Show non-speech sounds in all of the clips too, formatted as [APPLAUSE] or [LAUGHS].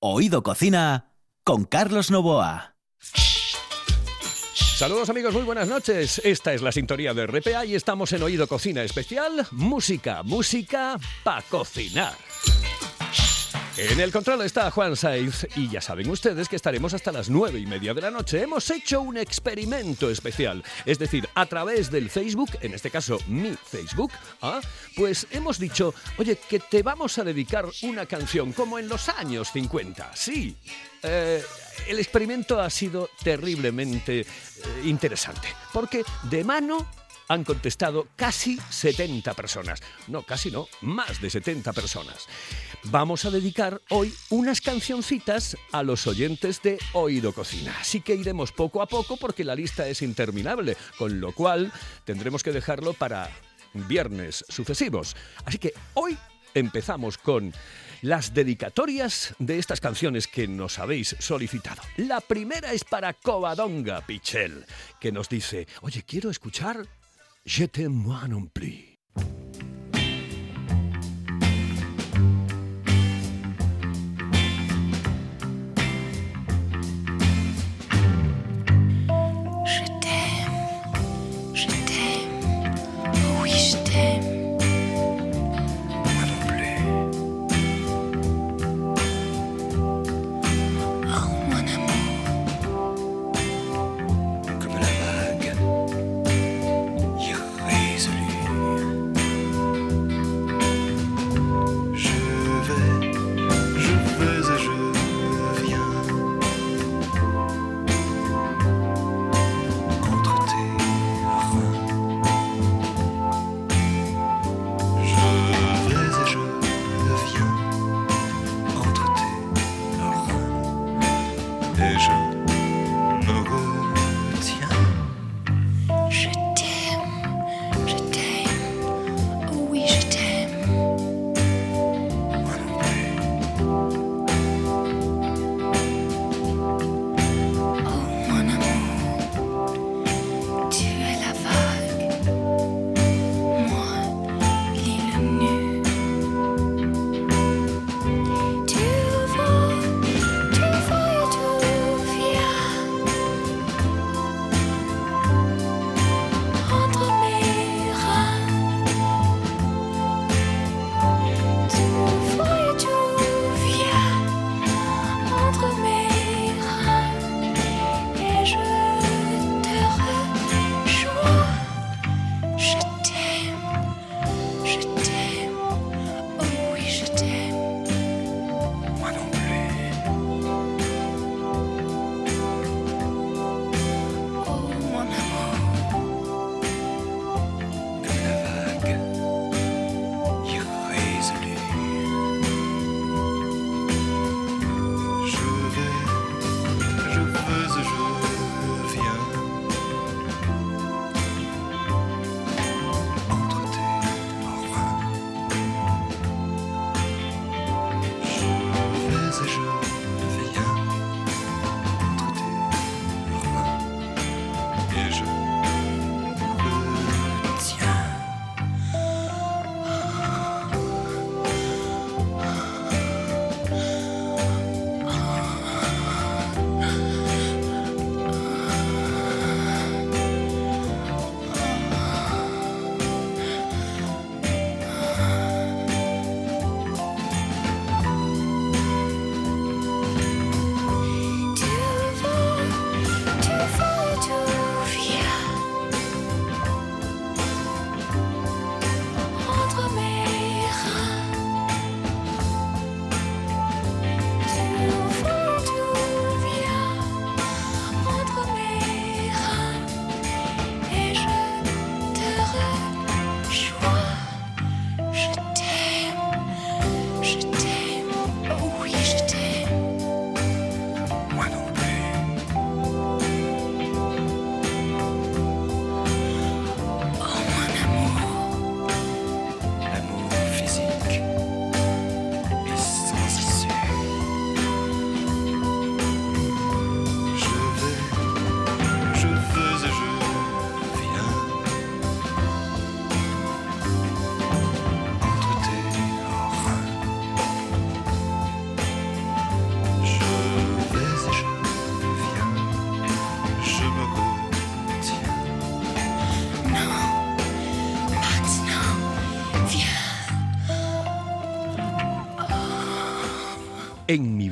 Oído Cocina con Carlos Novoa. Saludos amigos, muy buenas noches. Esta es la sintonía de RPA y estamos en Oído Cocina Especial. Música, música para cocinar. En el control está Juan Saiz y ya saben ustedes que estaremos hasta las nueve y media de la noche. Hemos hecho un experimento especial, es decir, a través del Facebook, en este caso mi Facebook, ¿ah? pues hemos dicho, oye, que te vamos a dedicar una canción como en los años 50. Sí, eh, el experimento ha sido terriblemente eh, interesante, porque de mano han contestado casi 70 personas. No, casi no, más de 70 personas. Vamos a dedicar hoy unas cancioncitas a los oyentes de Oído Cocina. Así que iremos poco a poco porque la lista es interminable, con lo cual tendremos que dejarlo para viernes sucesivos. Así que hoy empezamos con las dedicatorias de estas canciones que nos habéis solicitado. La primera es para Covadonga Pichel, que nos dice, oye, quiero escuchar Je t'aime moi non plus.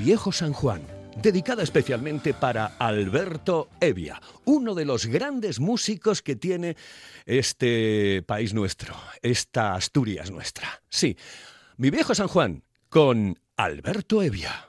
Viejo San Juan, dedicada especialmente para Alberto Evia, uno de los grandes músicos que tiene este país nuestro, esta Asturias nuestra. Sí, mi viejo San Juan con Alberto Evia.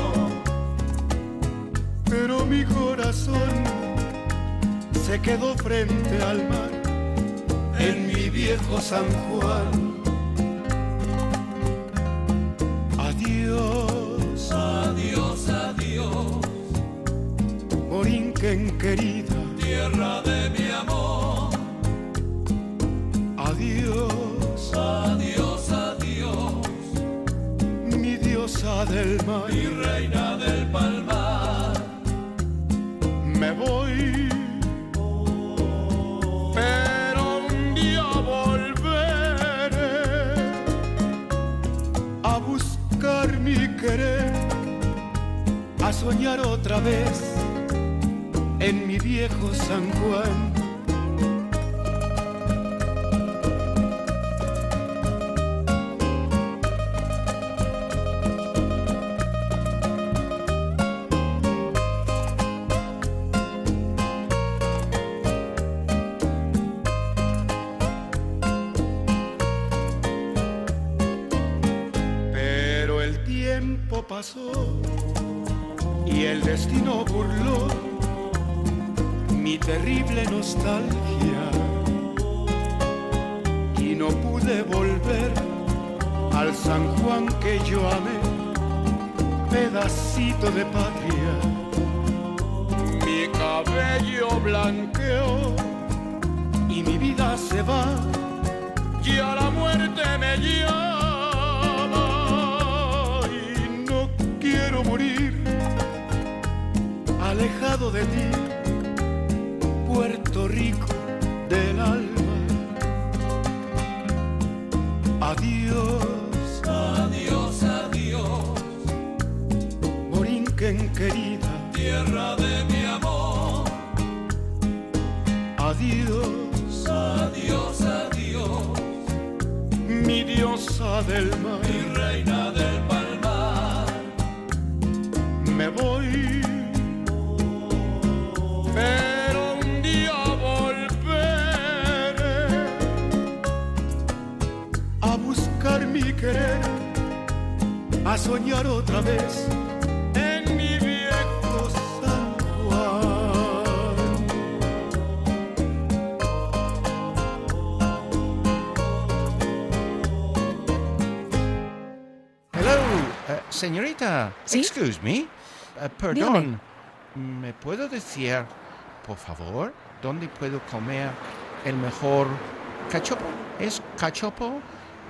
mi corazón se quedó frente al mar en mi viejo San Juan. Adiós, adiós, adiós, Borinquen querida, tierra de mi amor. Adiós, adiós, adiós, mi diosa del mar, mi reina del querer, a soñar otra vez en mi viejo San Juan. Pasó y el destino burló mi terrible nostalgia y no pude volver al San Juan que yo amé, pedacito de patria. Mi cabello blanqueó y mi vida se va, ya la muerte me llama alejado de ti, Puerto Rico del alma. Adiós, adiós, adiós, Borinquen querida, tierra de mi amor. Adiós, adiós, adiós, mi diosa del mar, mi reina del soñar otra vez en mi viejo San Juan. Hello, eh, señorita. ¿Sí? Excuse me. Eh, perdón. ¿Me puedo decir, por favor, dónde puedo comer el mejor cachopo? ¿Es cachopo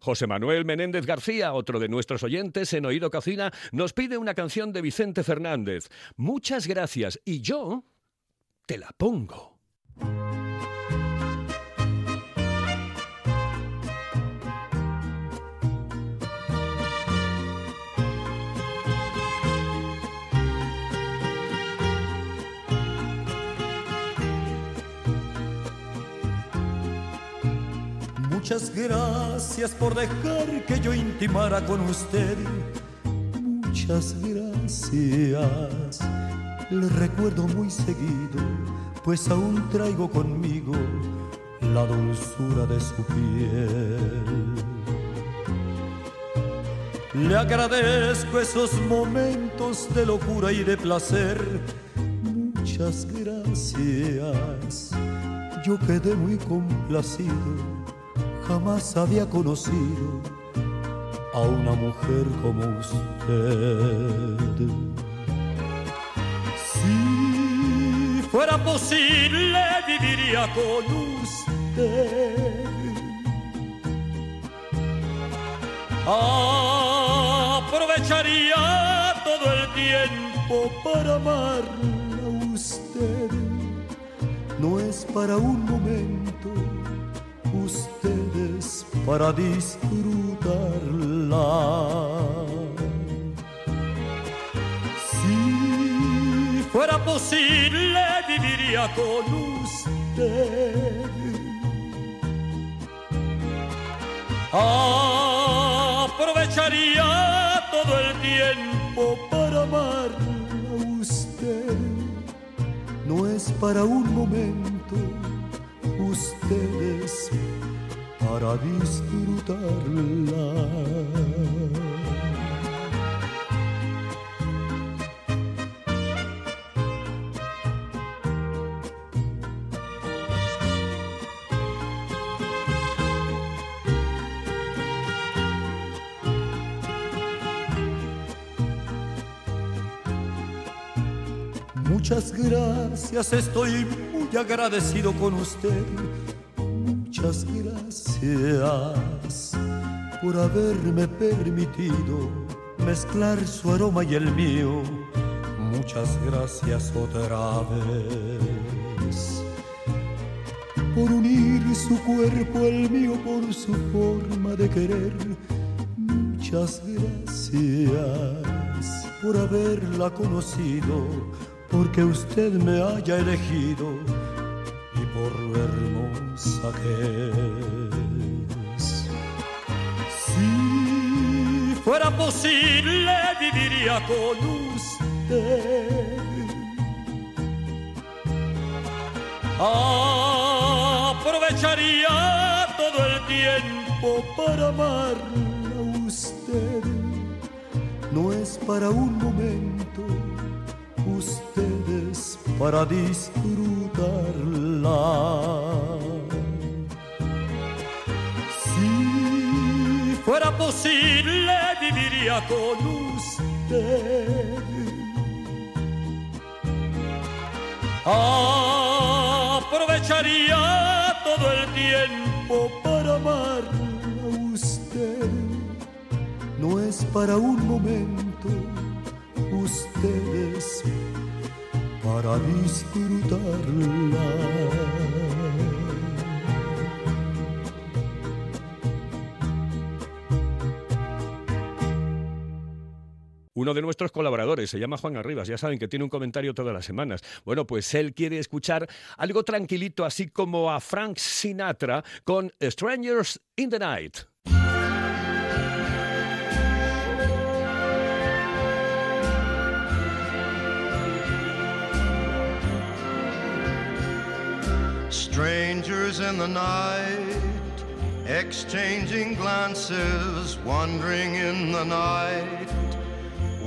José Manuel Menéndez García, otro de nuestros oyentes en Oído Cocina, nos pide una canción de Vicente Fernández. Muchas gracias. Y yo te la pongo. Muchas gracias por dejar que yo intimara con usted. Muchas gracias. Le recuerdo muy seguido, pues aún traigo conmigo la dulzura de su piel. Le agradezco esos momentos de locura y de placer. Muchas gracias. Yo quedé muy complacido. Jamás había conocido a una mujer como usted. Si fuera posible, viviría con usted. Aprovecharía todo el tiempo para amarla a usted. No es para un momento, para disfrutarla. Si fuera posible, viviría con usted. Aprovecharía todo el tiempo para amarla a usted. No es para un momento, usted es para disfrutarla. Muchas gracias, estoy muy agradecido con usted. Muchas gracias por haberme permitido mezclar su aroma y el mío. Muchas gracias otra vez por unir su cuerpo al mío, por su forma de querer. Muchas gracias por haberla conocido, porque usted me haya elegido y por lo hermosa que fuera posible, viviría con usted. Aprovecharía todo el tiempo para amarla a usted. No es para un momento, usted es para disfrutarla. Si fuera posible, con usted. Aprovecharía todo el tiempo para amarla a usted. No es para un momento, usted es para disfrutarla. Uno de nuestros colaboradores se llama Juan Arribas, ya saben que tiene un comentario todas las semanas. Bueno, pues él quiere escuchar algo tranquilito, así como a Frank Sinatra con Strangers in the Night. Strangers in the night, exchanging glances, wandering in the night.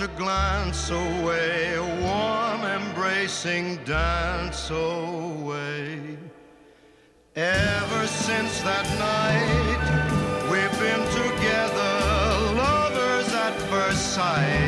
A glance away, a warm embracing dance away. Ever since that night, we've been together, lovers at first sight.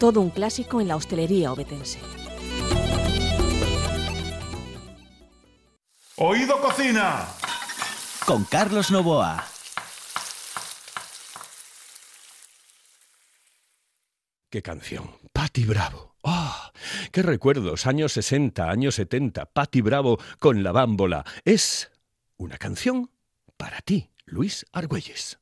Todo un clásico en la hostelería obetense. Oído Cocina. Con Carlos Novoa. ¡Qué canción! Patti Bravo. ¡Ah! ¡Qué recuerdos! Años 60, años 70. Patti Bravo con la bámbola. Es una canción para ti, Luis Argüelles.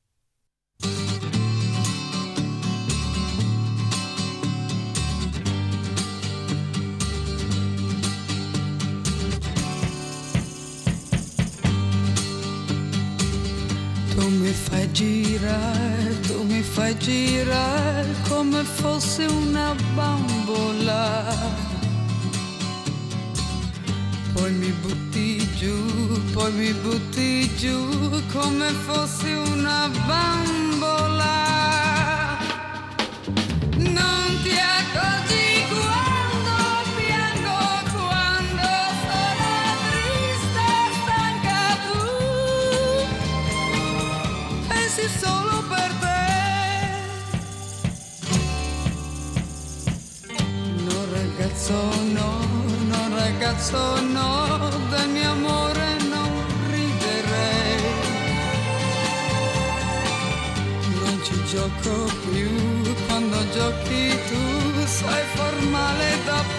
Tu mi fai girare, tu mi fai girare come fosse una bambola. Poi mi butti giù, poi mi butti giù come fosse una bambola. Ragazzo no, del mio amore non riderei. Non ci gioco più, quando giochi tu sei formale da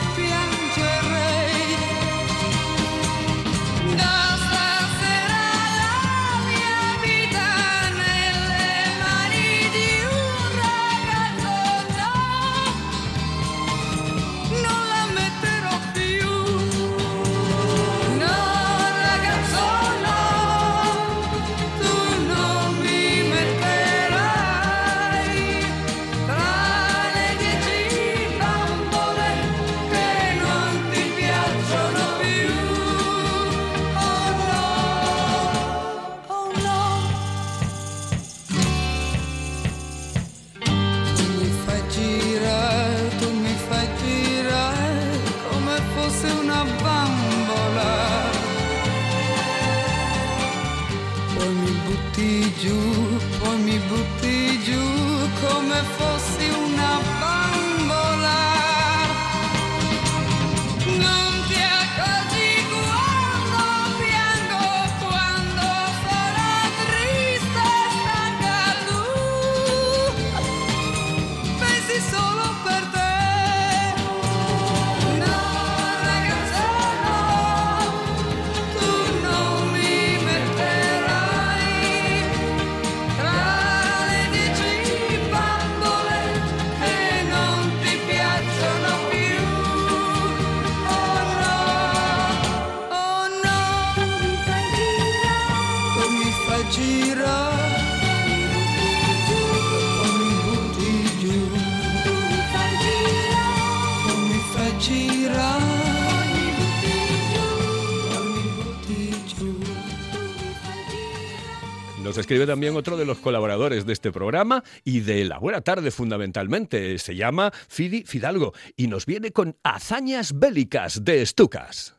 escribió también otro de los colaboradores de este programa y de La Buena Tarde fundamentalmente. Se llama Fidi Fidalgo y nos viene con hazañas bélicas de Estucas.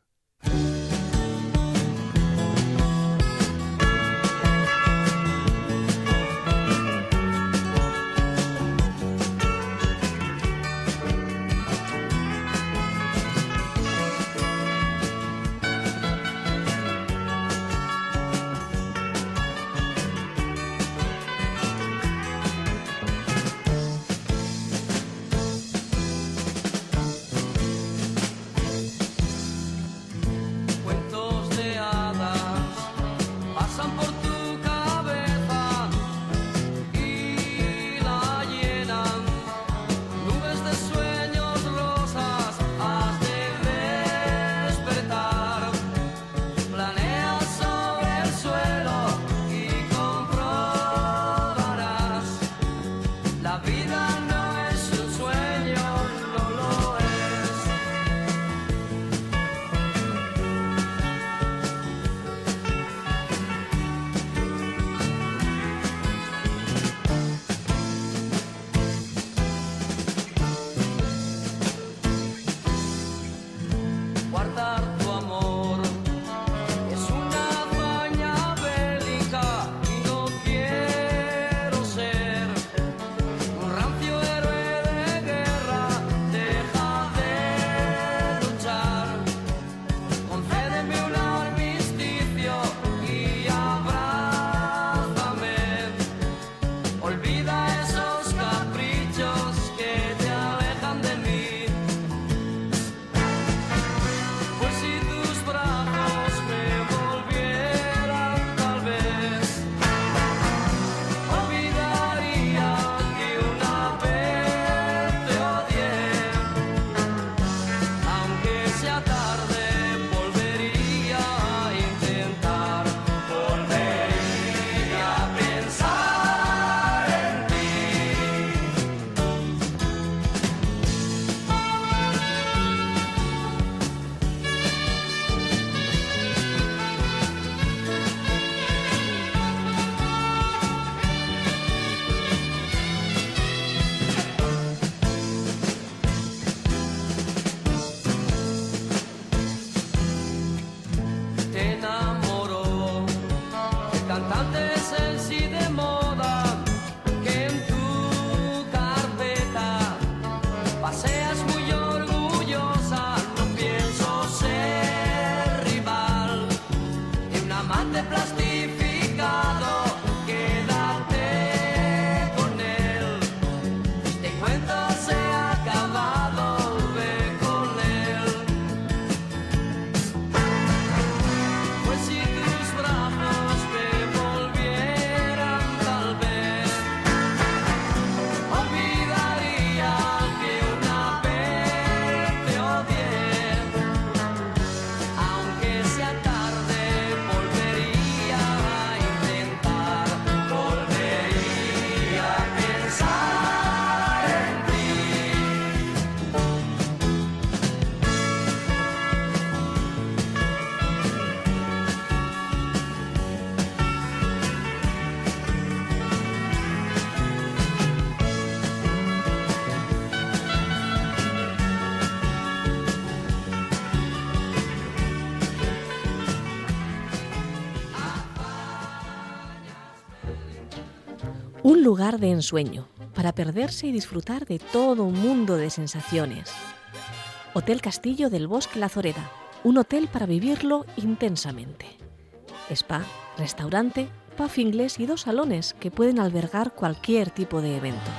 un lugar de ensueño para perderse y disfrutar de todo un mundo de sensaciones. Hotel Castillo del Bosque La Zoreda, un hotel para vivirlo intensamente. Spa, restaurante, pub inglés y dos salones que pueden albergar cualquier tipo de evento.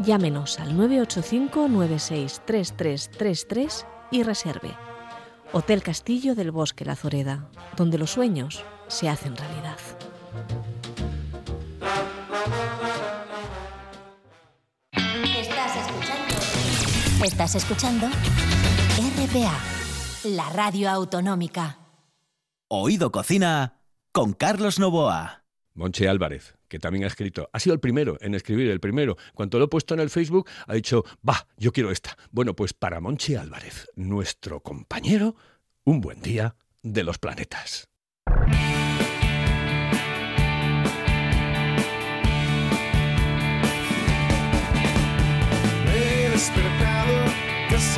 Llámenos al 985-963333 y reserve. Hotel Castillo del Bosque La Zoreda, donde los sueños se hacen realidad. Estás escuchando RPA, la radio autonómica. Oído Cocina con Carlos Novoa. Monche Álvarez, que también ha escrito, ha sido el primero en escribir, el primero. Cuando lo he puesto en el Facebook, ha dicho, va, yo quiero esta. Bueno, pues para Monche Álvarez, nuestro compañero, un buen día de los planetas.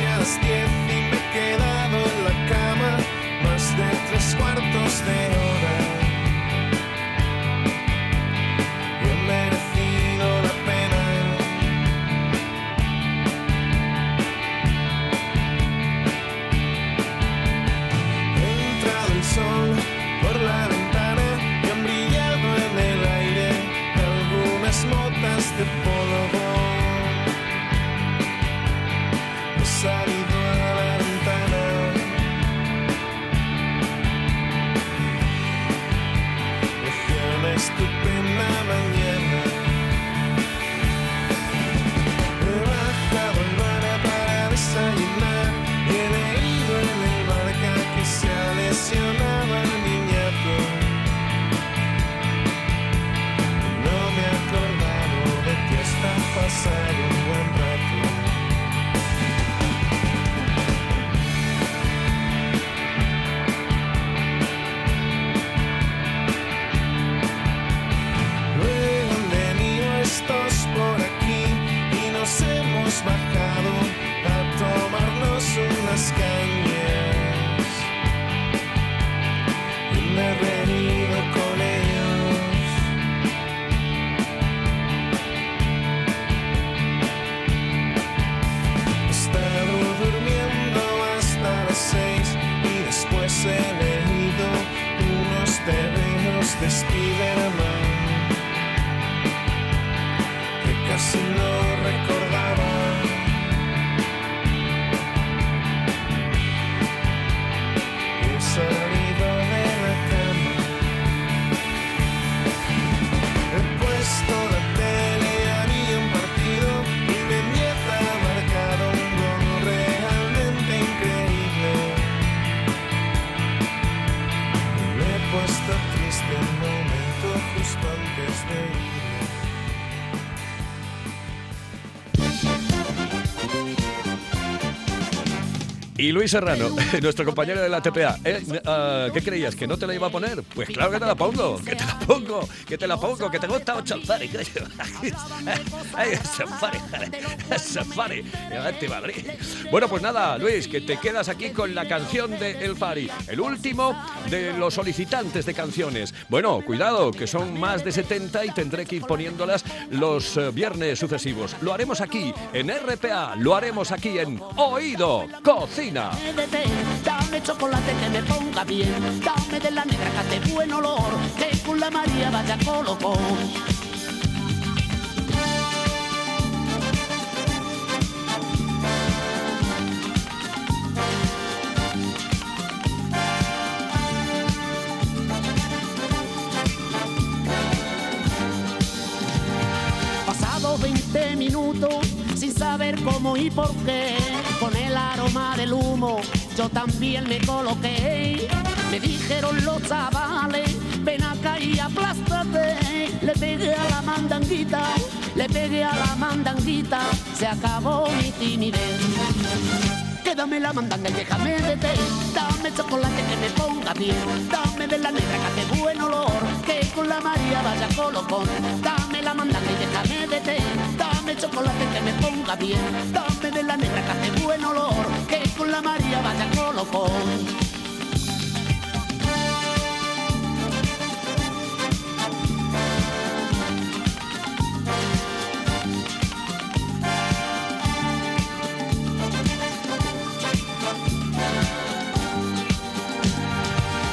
Las diez y me he Y Luis Serrano, [LAUGHS] nuestro compañero de la TPA. ¿eh? Ah, ¿Qué creías? ¿Que no te la iba a poner? Pues claro que te la pongo, que te la pongo, que te la pongo, que te gusta un safari. [LAUGHS] Ay, safari, safari. Madrid. Bueno, pues nada, Luis, que te quedas aquí con la canción de El Fari, el último de los solicitantes de canciones. Bueno, cuidado, que son más de 70 y tendré que ir poniéndolas los eh, viernes sucesivos. Lo haremos aquí en RPA, lo haremos aquí en Oído Cocina. Dame chocolate que me ponga bien, dame de la negra que hace buen olor, que con la María vaya colocón. Pasado 20 minutos sin saber cómo y por qué, con el aroma del humo yo también me coloqué. Me dijeron los chavales, ven acá y aplástate. Le pegué a la mandanguita, le pegué a la mandanguita, se acabó mi timidez. Quédame la mandanga y déjame de té. Dame chocolate que me ponga bien. Dame de la negra que hace buen olor. Que con la María vaya colocón. Dame la mandanga y déjame de té. Dame chocolate que me ponga bien. Dame negra que hace buen olor. Que con la María vaya colocón.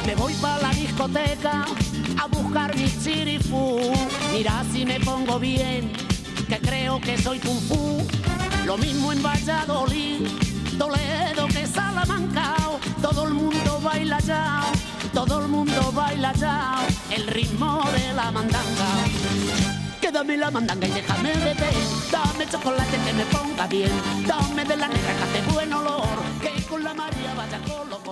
Me voy para la discoteca a buscar mi chirifú. Mira si me pongo bien, que creo que soy kung fu. Lo mismo en Valladolid, Toledo que Salamanca. Todo el mundo baila ya, todo el mundo baila ya. El ritmo de la mandanga. Quédame la mandanga y déjame té. Dame chocolate que me ponga bien. Dame de la negra que hace buen olor. Que con la María vaya colocón.